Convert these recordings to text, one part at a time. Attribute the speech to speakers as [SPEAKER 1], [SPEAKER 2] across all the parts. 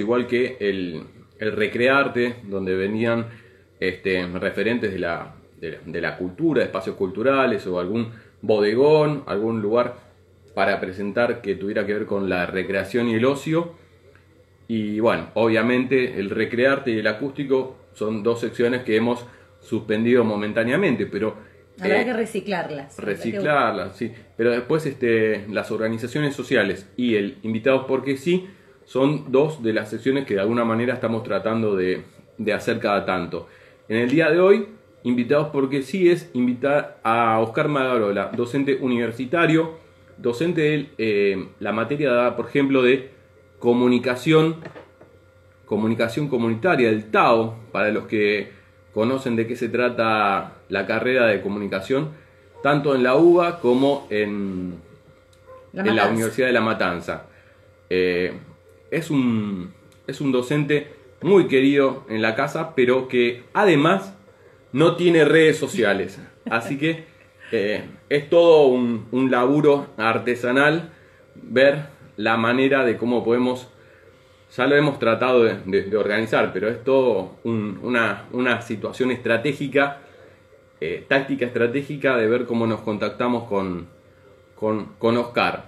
[SPEAKER 1] igual que el, el Recrearte, donde venían este, referentes de la, de, la, cultura, de espacios culturales o algún bodegón, algún lugar para presentar que tuviera que ver con la recreación y el ocio. Y bueno, obviamente el recrearte y el acústico son dos secciones que hemos suspendido momentáneamente, pero...
[SPEAKER 2] Habrá eh, que reciclarlas.
[SPEAKER 1] Reciclarlas, sí. Pero después este, las organizaciones sociales y el invitados porque sí son dos de las secciones que de alguna manera estamos tratando de, de hacer cada tanto. En el día de hoy, invitados porque sí es invitar a Oscar Magarola, docente universitario, docente de eh, la materia, por ejemplo, de comunicación, comunicación comunitaria, el TAO, para los que conocen de qué se trata la carrera de comunicación, tanto en la UBA como en la, en la Universidad de La Matanza. Eh, es, un, es un docente muy querido en la casa, pero que además no tiene redes sociales. Así que eh, es todo un, un, laburo artesanal ver la manera de cómo podemos, ya lo hemos tratado de, organizar, pero es todo una, una, situación estratégica, eh, táctica estratégica de ver cómo nos contactamos con, con, con Oscar.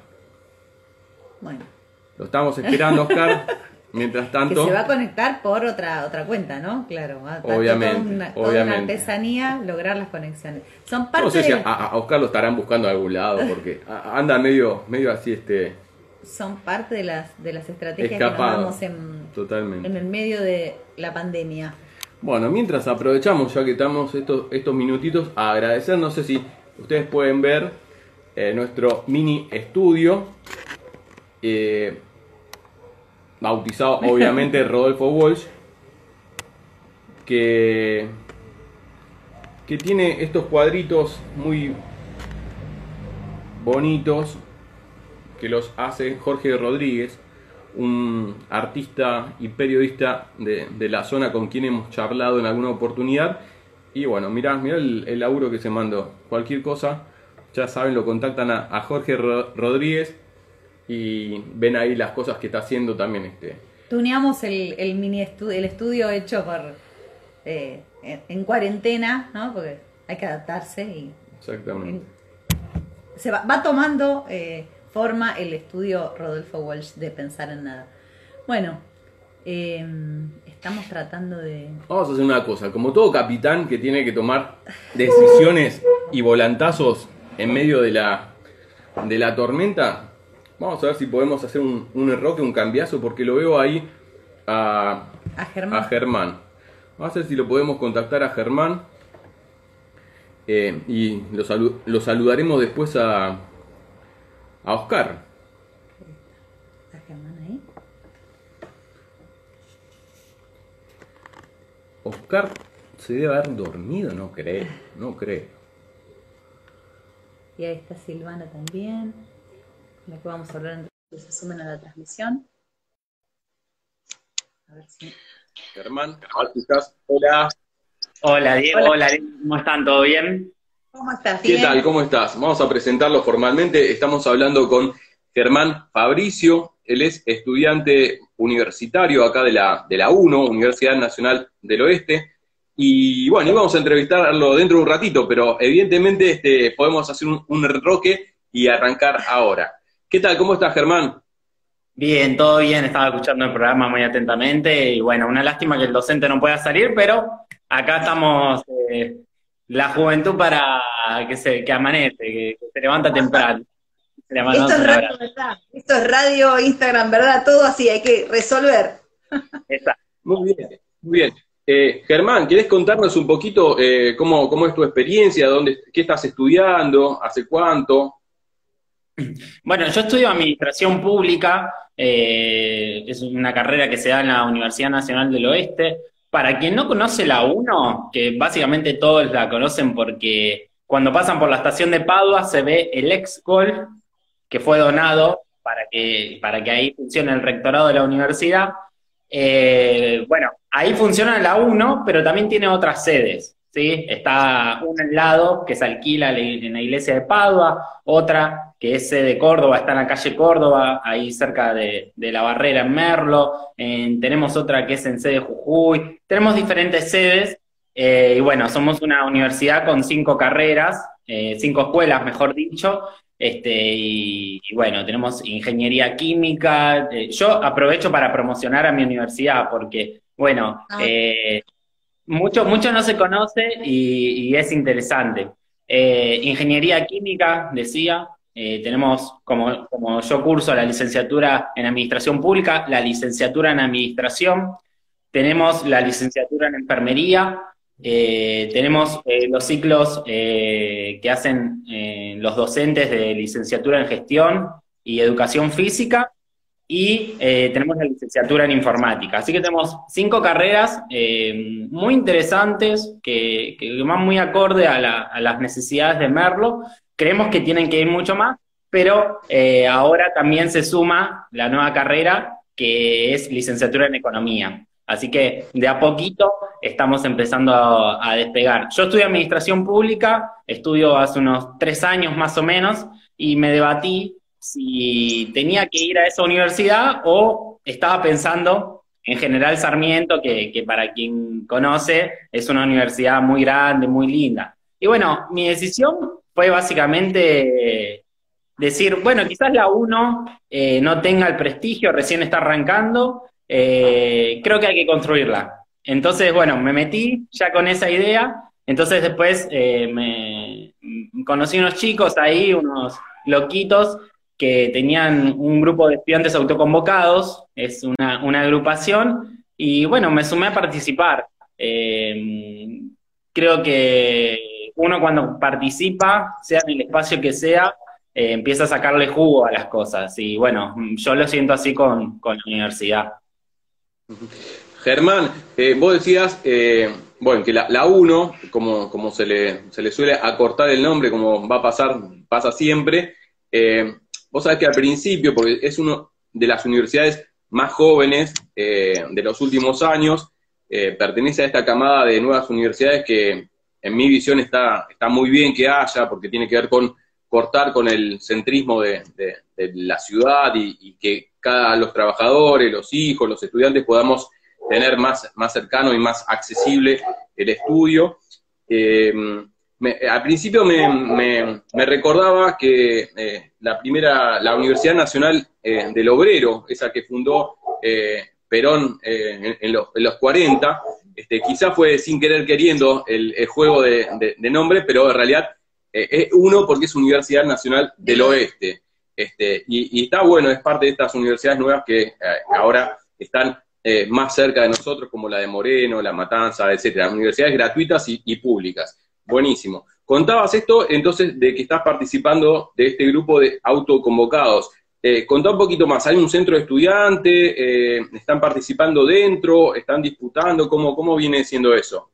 [SPEAKER 2] Bueno.
[SPEAKER 1] Lo estamos esperando, Oscar. Mientras tanto.
[SPEAKER 2] Que se va a conectar por otra otra cuenta, ¿no? Claro.
[SPEAKER 1] Obviamente. Toda
[SPEAKER 2] una, artesanía lograr las conexiones. Son parte
[SPEAKER 1] no sé si a, Oscar lo estarán buscando a algún lado, porque anda medio, medio así este.
[SPEAKER 2] Son parte de las, de las estrategias que nos en,
[SPEAKER 1] Totalmente.
[SPEAKER 2] en el medio de la pandemia.
[SPEAKER 1] Bueno, mientras aprovechamos, ya que estamos estos, estos minutitos, a agradecer, no sé si ustedes pueden ver eh, nuestro mini estudio. Eh, bautizado obviamente Rodolfo Walsh, que, que tiene estos cuadritos muy bonitos que los hace Jorge Rodríguez, un artista y periodista de, la zona con quien hemos charlado en alguna oportunidad. Y bueno, mirá, mirá el, laburo que se mandó. Cualquier cosa, ya saben, lo contactan a, Jorge Rodríguez y ven ahí las cosas que está haciendo también este.
[SPEAKER 2] Tuneamos el, el mini estudio, el estudio hecho por eh, en, cuarentena, ¿no? Porque hay que adaptarse y
[SPEAKER 1] exactamente
[SPEAKER 2] se va, va tomando eh, forma el estudio Rodolfo Walsh de pensar en nada. Bueno, em, estamos tratando de.
[SPEAKER 1] Vamos a hacer una cosa, como todo capitán que tiene que tomar decisiones y volantazos en medio de la de la tormenta, Vamos a ver si podemos hacer un, un enroque, un cambiazo, porque lo veo ahí a,
[SPEAKER 2] a, Germán.
[SPEAKER 1] a Germán. Vamos a ver si lo podemos contactar a Germán. Eh, y lo, lo, saludaremos después a, a Oscar.
[SPEAKER 2] ¿Está Germán ahí?
[SPEAKER 1] Oscar se debe haber dormido, no creo, no creo.
[SPEAKER 2] Y ahí está Silvana también la que vamos a hablar que se sumen a la transmisión.
[SPEAKER 1] A ver si... Germán, Hola.
[SPEAKER 3] Hola, Diego. Hola. ¿Cómo están? ¿Todo bien?
[SPEAKER 2] ¿Cómo estás?
[SPEAKER 1] ¿Qué tal? ¿Cómo estás? Vamos a presentarlo formalmente. Estamos hablando con Germán Fabricio. Él es estudiante universitario acá de la, de la UNO, Universidad Nacional del Oeste. Y bueno, íbamos a entrevistarlo dentro de un ratito, pero evidentemente este, podemos hacer un, un roque y arrancar ahora. ¿Qué tal? ¿Cómo estás, Germán?
[SPEAKER 3] Bien, todo bien, estaba escuchando el programa muy atentamente y bueno, una lástima que el docente no pueda salir, pero acá estamos eh, la juventud para que se que amanece, que, se levanta temprano.
[SPEAKER 2] Esto es, radio, ¿verdad? Esto es radio, Instagram, ¿verdad? Todo así, hay que resolver.
[SPEAKER 1] Exacto. Muy bien, muy bien. Eh, Germán, ¿quieres contarnos un poquito eh, cómo, cómo es tu experiencia? Dónde, ¿Qué estás estudiando? ¿Hace cuánto?
[SPEAKER 3] Bueno, yo estudio Administración Pública, eh, es una carrera que se da en la Universidad Nacional del Oeste. Para quien no conoce la 1, que básicamente todos la conocen porque cuando pasan por la estación de Padua se ve el ex Gol, que fue donado para que, para que ahí funcione el rectorado de la universidad. Eh, bueno, ahí funciona la 1, pero también tiene otras sedes. ¿Sí? Está una al lado que se alquila en la iglesia de Padua, otra que es de Córdoba, está en la calle Córdoba, ahí cerca de, la barrera en Merlo, tenemos otra que es en sede Jujuy, tenemos diferentes sedes, eh, y bueno, somos una universidad con cinco carreras, eh, cinco escuelas, mejor dicho, este, y, bueno, tenemos ingeniería química. Eh, yo aprovecho para promocionar a mi universidad porque, bueno, ah. eh, mucho, mucho no se conoce y, es interesante. Eh, ingeniería química, decía, tenemos como, como yo curso la licenciatura en administración pública, la licenciatura en administración, tenemos la licenciatura en enfermería, eh, tenemos eh, los ciclos eh, que hacen los docentes de licenciatura en gestión y educación física y tenemos la licenciatura en informática. Así que tenemos cinco carreras muy interesantes que, van muy acorde a, las necesidades de Merlo. Creemos que tienen que ir mucho más, pero ahora también se suma la nueva carrera que es licenciatura en economía. Así que de a poquito estamos empezando a, despegar. Yo estudio administración pública, estudio hace unos tres años más o menos, y me debatí si tenía que ir a esa universidad o estaba pensando en General Sarmiento, que, que para quien conoce es una universidad muy grande, muy linda. Y bueno, mi decisión fue básicamente decir, bueno, quizás la 1 eh, no tenga el prestigio, recién está arrancando, eh, creo que hay que construirla. Entonces, bueno, me metí ya con esa idea. Entonces después eh, me conocí unos chicos ahí, unos loquitos, que tenían un grupo de estudiantes autoconvocados, es una, agrupación, y bueno, me sumé a participar. Eh, creo que uno cuando participa, sea en el espacio que sea, empieza a sacarle jugo a las cosas. Y bueno, yo lo siento así con, con la universidad.
[SPEAKER 1] Germán, eh, vos decías, eh, bueno, que la, 1, como, como se, le, se le suele acortar el nombre, como va a pasar, pasa siempre, eh, vos sabés que al principio, porque es una de las universidades más jóvenes de los últimos años, pertenece a esta camada de nuevas universidades que en mi visión está, está muy bien que haya, porque tiene que ver con cortar con el centrismo de, la ciudad y, que cada los trabajadores, los hijos, los estudiantes podamos tener más, más cercano y más accesible el estudio. Eh, al principio me, recordaba que eh, la primera, la Universidad Nacional eh, del Obrero, esa que fundó Perón en, los, en, 40, este, quizá fue sin querer queriendo el, juego de, nombre, pero en realidad es uno porque es Universidad Nacional del Oeste. Este, y, está bueno, es parte de estas universidades nuevas que ahora están eh, más cerca de nosotros, como la de Moreno, La Matanza, etcétera, universidades gratuitas y, públicas. Buenísimo. Contabas esto entonces de que estás participando de este grupo de autoconvocados. Eh, contá un poquito más, ¿hay un centro de estudiantes? Eh, ¿Están participando dentro? ¿Están disputando? ¿Cómo, cómo viene siendo eso?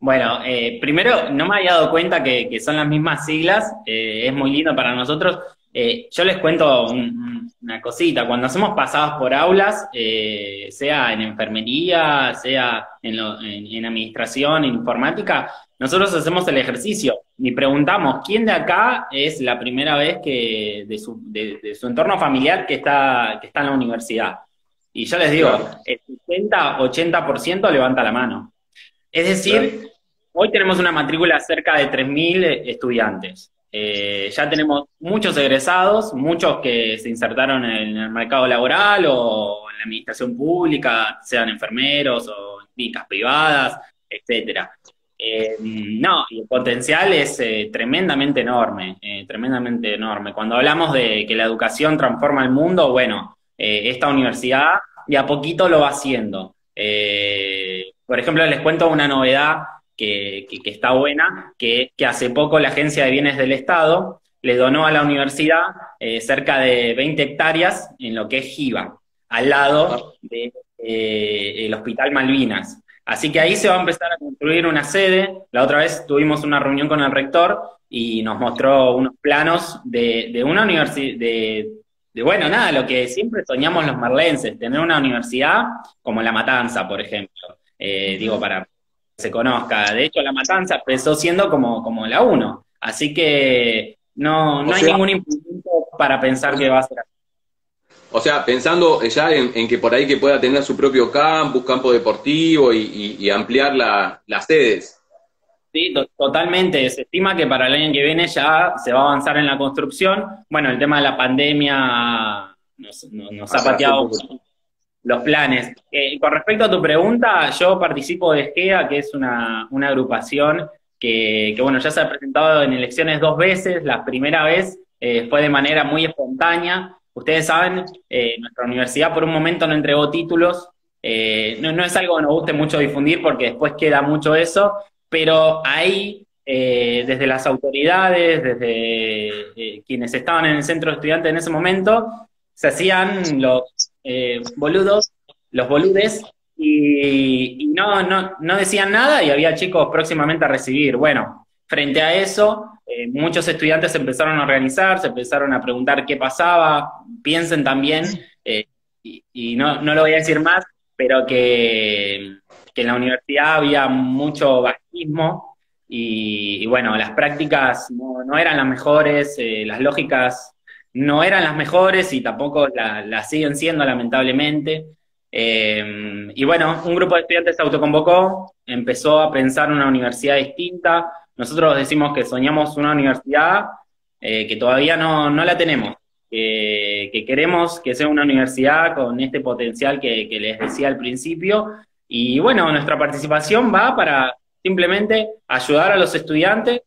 [SPEAKER 3] Bueno, eh, primero no me había dado cuenta que, que son las mismas siglas, es muy lindo para nosotros. Eh, yo les cuento una cosita, cuando hacemos pasadas por aulas, eh, sea en enfermería, sea en, administración, en informática, nosotros hacemos el ejercicio y preguntamos quién de acá es la primera vez que de su, entorno familiar que está, que está en la universidad. Y yo les digo, el 60, 80% levanta la mano. Es decir, hoy tenemos una matrícula cerca de 3.000 estudiantes. Eh, ya tenemos muchos egresados, muchos que se insertaron en el mercado laboral o en la administración pública, sean enfermeros o clínicas privadas, etcétera. Eh, no, el potencial es eh, tremendamente enorme, tremendamente enorme. Cuando hablamos de que la educación transforma el mundo, bueno, esta universidad de a poquito lo va haciendo. por ejemplo, les cuento una novedad que, está buena, que, hace poco la Agencia de Bienes del Estado le donó a la universidad eh, cerca de 20 hectáreas en lo que es Giva, al lado del de, eh, Hospital Malvinas. Así que ahí se va a empezar a construir una sede. La otra vez tuvimos una reunión con el rector y nos mostró unos planos de, una universidad, de, de, bueno, nada, lo que siempre soñamos los merlenses, tener una universidad como La Matanza, por ejemplo. Eh, digo, para se conozca. De hecho, la matanza empezó siendo como, como la 1. Así que no, no hay ningún impedimento para pensar que va a ser así.
[SPEAKER 1] O sea, pensando ya en, que por ahí que pueda tener su propio campus, campo deportivo y, ampliar las sedes.
[SPEAKER 3] Sí, totalmente. Se estima que para el año que viene ya se va a avanzar en la construcción. Bueno, el tema de la pandemia nos, ha pateado los planes. Eh, con respecto a tu pregunta, yo participo de SGEA, que es una, agrupación que, bueno, ya se ha presentado en elecciones dos veces. La primera vez eh, fue de manera muy espontánea Ustedes saben, eh, nuestra universidad por un momento no entregó títulos, eh, no, es algo que nos guste mucho difundir porque después queda mucho eso, pero ahí, desde las autoridades, desde quienes estaban en el centro de estudiantes en ese momento, se hacían los boludos, los boludes, y, y no, no, no decían nada y había chicos próximamente a recibir. Bueno, frente a eso, eh, muchos estudiantes empezaron a organizar, se empezaron a preguntar qué pasaba, piensen también, eh, y, no, lo voy a decir más, pero que, en la universidad había mucho bajismo y, bueno, las prácticas no, eran las mejores, eh, las lógicas no eran las mejores y tampoco las siguen siendo lamentablemente. y bueno, un grupo de estudiantes se autoconvocó, empezó a pensar una universidad distinta, nosotros decimos que soñamos una universidad eh, que todavía no, la tenemos, que queremos que sea una universidad con este potencial que, les decía al principio. Y bueno, nuestra participación va para simplemente ayudar a los estudiantes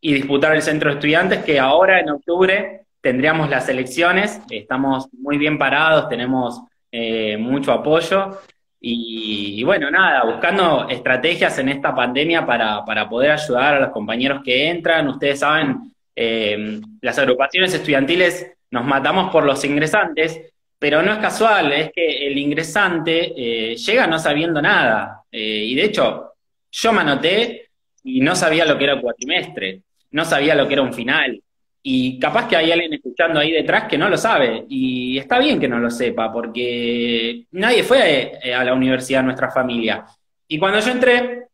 [SPEAKER 3] y disputar el centro de estudiantes, que ahora en octubre tendríamos las elecciones, estamos muy bien parados, tenemos eh, mucho apoyo y, bueno, nada, buscando estrategias en esta pandemia para, poder ayudar a los compañeros que entran. Ustedes saben, eh, las agrupaciones estudiantiles nos matamos por los ingresantes, pero no es casual, es que el ingresante eh, llega no sabiendo nada. Y de hecho, yo me anoté y no sabía lo que era cuatrimestre, no sabía lo que era un final. Y capaz que hay alguien escuchando ahí detrás que no lo sabe. Y está bien que no lo sepa, porque nadie fue eh, a la universidad nuestra familia. Y cuando yo entré,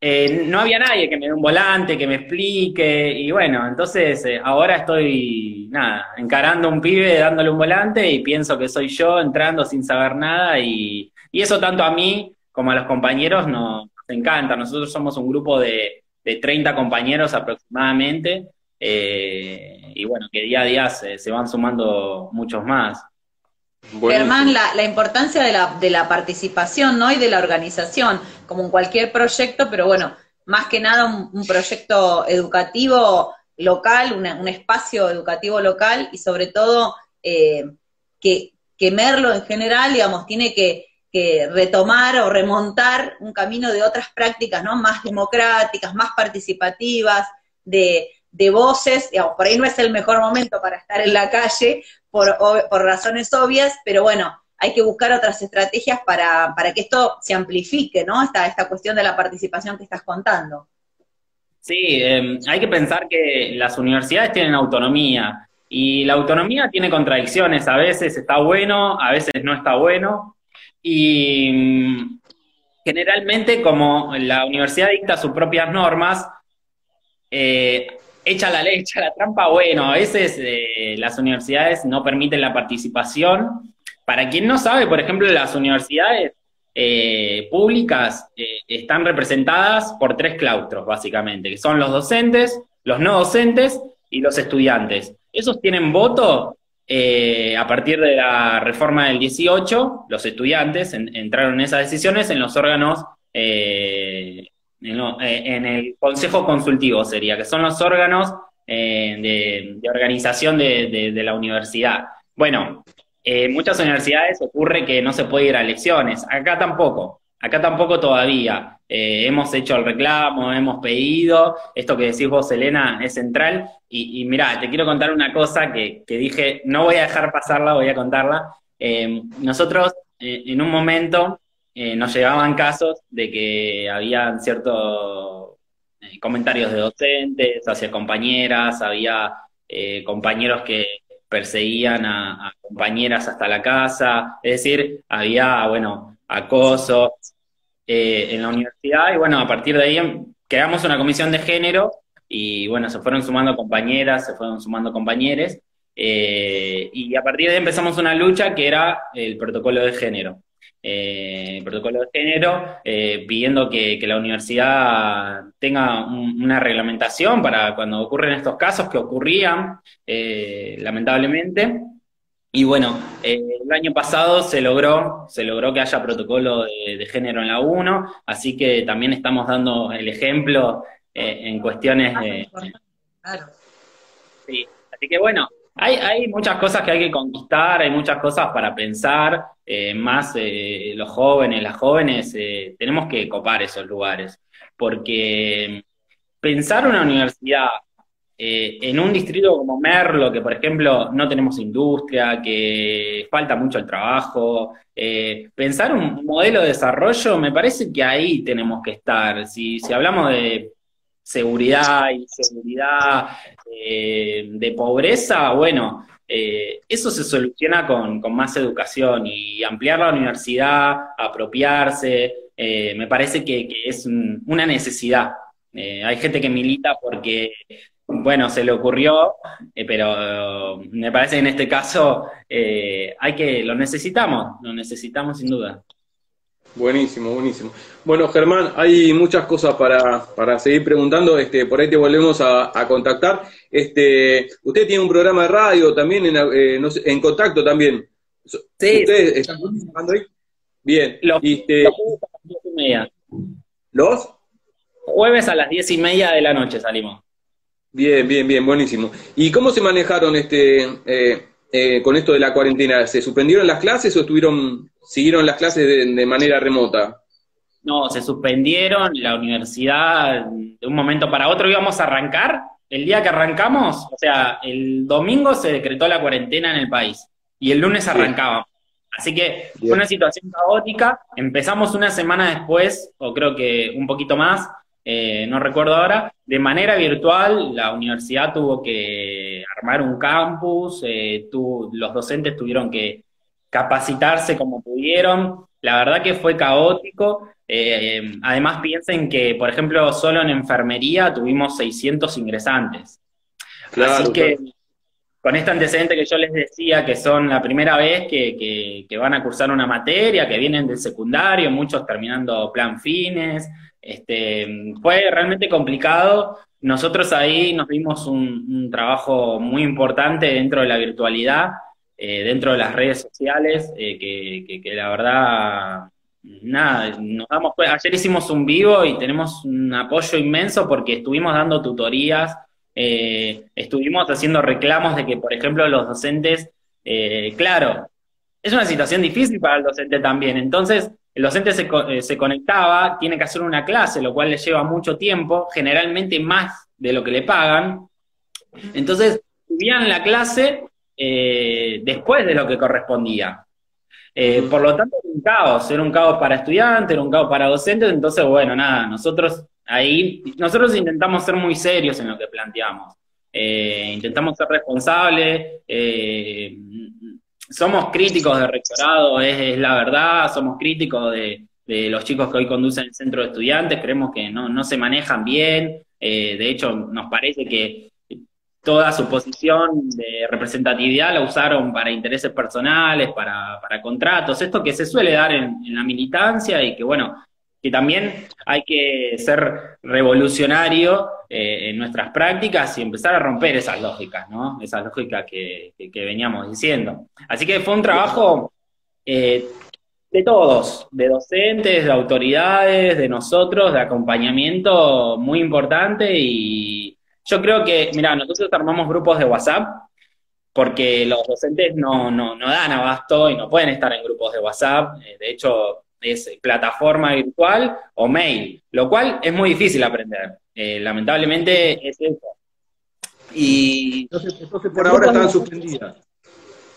[SPEAKER 3] eh, no había nadie que me dé un volante, que me explique. Y bueno, entonces eh, ahora estoy, nada, encarando a un pibe, dándole un volante y pienso que soy yo entrando sin saber nada. Y, eso tanto a mí como a los compañeros nos, encanta. Nosotros somos un grupo de, de 30 compañeros aproximadamente. Eh, y bueno, que día a día se, van sumando muchos más.
[SPEAKER 2] Germán, la, importancia de la, de la participación ¿no? y de la organización, como en cualquier proyecto, pero bueno, más que nada un, proyecto educativo local, un espacio educativo local y sobre todo eh, que, que Merlo en general, digamos, tiene que, que retomar o remontar un camino de otras prácticas, ¿no? Más democráticas, más participativas, de, de voces, digamos, por ahí no es el mejor momento para estar en la calle por, por razones obvias, pero bueno, hay que buscar otras estrategias para, para que esto se amplifique, ¿no? Esta, esta cuestión de la participación que estás contando.
[SPEAKER 3] Sí, em, hay que pensar que las universidades tienen autonomía y la autonomía tiene contradicciones, a veces está bueno, a veces no está bueno y mm, generalmente como la universidad dicta sus propias normas, eh, echa la ley, echa la trampa, bueno, a veces eh, las universidades no permiten la participación. Para quien no sabe, por ejemplo, las universidades eh, públicas eh, están representadas por tres claustros, básicamente, que son los docentes, los no docentes y los estudiantes. Esos tienen voto a partir de la reforma del 18, los estudiantes entraron en esas decisiones en los órganos en el Consejo Consultivo sería, que son los órganos eh, de, organización de, la universidad. Bueno, en muchas universidades ocurre que no se puede ir a elecciones, acá tampoco, acá tampoco todavía. Eh, hemos hecho el reclamo, hemos pedido, esto que decís vos, Elena, es central. Y, y mirá, te quiero contar una cosa que, que, dije, no voy a dejar pasarla, voy a contarla. nosotros, en un momento, eh, nos llegaban casos de que habían ciertos eh, comentarios de docentes hacia compañeras, había eh, compañeros que perseguían a, compañeras hasta la casa, es decir, había, bueno, acoso. en la universidad y bueno, a partir de ahí creamos una comisión de género y bueno, se fueron sumando compañeras, se fueron sumando compañeros y a partir de ahí empezamos una lucha que era el protocolo de género eh, protocolo de género, eh, pidiendo que, la universidad tenga una reglamentación para cuando ocurren estos casos que ocurrían, eh, lamentablemente. Y bueno, el año pasado se logró, se logró que haya protocolo de, género en la 1, así que también estamos dando el ejemplo en cuestiones de... Claro. Sí, así que bueno, hay, hay, muchas cosas que hay que conquistar, hay muchas cosas para pensar, eh, más eh, los jóvenes, las jóvenes, eh, tenemos que copar esos lugares, porque pensar una universidad en un distrito como Merlo, que por ejemplo no tenemos industria, que falta mucho el trabajo, pensar un modelo de desarrollo, me parece que ahí tenemos que estar. Si, si hablamos de seguridad, inseguridad, eh, de pobreza, bueno, eh, eso se soluciona con, más educación y ampliar la universidad, apropiarse, eh, me parece que, es una necesidad. hay gente que milita porque, bueno, se le ocurrió, pero me parece que en este caso hay que, lo necesitamos, lo necesitamos sin duda.
[SPEAKER 1] Buenísimo, buenísimo. Bueno, Germán, hay muchas cosas para, seguir preguntando, este, por ahí te volvemos a, contactar. Este, usted tiene un programa de radio también, en, eh, en contacto también.
[SPEAKER 3] Sí. ¿Ustedes están
[SPEAKER 1] participando ahí? Bien.
[SPEAKER 3] Los,
[SPEAKER 1] este,
[SPEAKER 3] jueves a las diez y media.
[SPEAKER 1] ¿Los?
[SPEAKER 3] Jueves a las diez y media de la noche salimos.
[SPEAKER 1] Bien, bien, bien, buenísimo. ¿Y cómo se manejaron este eh, eh, con esto de la cuarentena? ¿Se suspendieron las clases o estuvieron siguieron las clases de, manera remota?
[SPEAKER 3] No, se suspendieron, la universidad de un momento para otro íbamos a arrancar. El día que arrancamos, o sea, el domingo se decretó la cuarentena en el país y el lunes arrancábamos. Así que fue una situación caótica. Empezamos una semana después, o creo que un poquito más, eh, no recuerdo ahora, de manera virtual. La universidad tuvo que armar un campus, eh, los docentes tuvieron que capacitarse como pudieron. La verdad que fue caótico. Eh, además, piensen que, por ejemplo, solo en enfermería tuvimos 600 ingresantes. Así que, con este antecedente que yo les decía, que son la primera vez que, van a cursar una materia, que vienen del secundario, muchos terminando plan fines, este, fue realmente complicado. Nosotros ahí nos dimos un trabajo muy importante dentro de la virtualidad eh, dentro de las redes sociales, eh, que, la verdad, nada, nos damos ayer hicimos un vivo y tenemos un apoyo inmenso porque estuvimos dando tutorías, eh, estuvimos haciendo reclamos de que, por ejemplo, los docentes, claro, es una situación difícil para el docente también, entonces el docente se, se conectaba, tiene que hacer una clase, lo cual le lleva mucho tiempo, generalmente más de lo que le pagan, entonces subían la clase eh, después de lo que correspondía. Eh, por lo tanto, era un caos, era un caos para estudiantes, era un caos para docentes, entonces, bueno, nada, nosotros ahí, nosotros intentamos ser muy serios en lo que planteamos. Eh, intentamos ser responsables, somos críticos de rectorado, es, la verdad, somos críticos de, los chicos que hoy conducen el centro de estudiantes, creemos que no, no se manejan bien, de hecho nos parece que toda su posición de representatividad la usaron para intereses personales, para, contratos, esto que se suele dar en, la militancia y que bueno, que también hay que ser revolucionario eh, en nuestras prácticas y empezar a romper esas lógicas, ¿no? Esas lógicas que, veníamos diciendo. Así que fue un trabajo eh, de todos, de docentes, de autoridades, de nosotros, de acompañamiento muy importante y, yo creo que, mira, nosotros armamos grupos de WhatsApp porque los docentes no, no, no dan abasto y no pueden estar en grupos de WhatsApp. Eh, de hecho, es plataforma virtual o mail, lo cual es muy difícil aprender. Eh, lamentablemente es eso.
[SPEAKER 1] Y entonces, por ahora están suspendidas.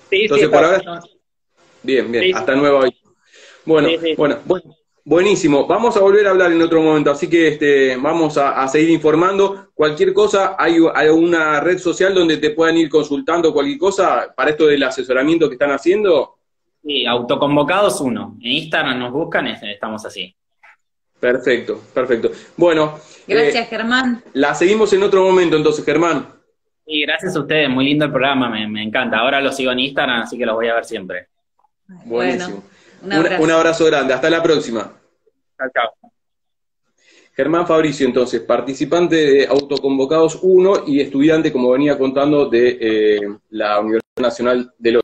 [SPEAKER 1] Sí, entonces por ahora están... Bien, bien, hasta nuevo Bueno, bueno, bueno. Buenísimo, vamos a volver a hablar en otro momento, así que este, vamos a, seguir informando. Cualquier cosa, hay, una red social donde te puedan ir consultando cualquier cosa para esto del asesoramiento que están haciendo.
[SPEAKER 3] Sí, autoconvocados uno. En Instagram nos buscan, estamos así.
[SPEAKER 1] Perfecto, perfecto. Bueno.
[SPEAKER 2] Gracias, Germán.
[SPEAKER 1] La seguimos en otro momento entonces, Germán.
[SPEAKER 3] Sí, gracias a ustedes, muy lindo el programa, me, encanta. Ahora lo sigo en Instagram, así que los voy a ver siempre.
[SPEAKER 1] Buenísimo. un, abrazo. un, abrazo. grande, hasta la próxima.
[SPEAKER 3] Chao, chao.
[SPEAKER 1] Germán Fabricio, entonces, participante de Autoconvocados 1 y estudiante, como venía contando, de eh, la Universidad Nacional de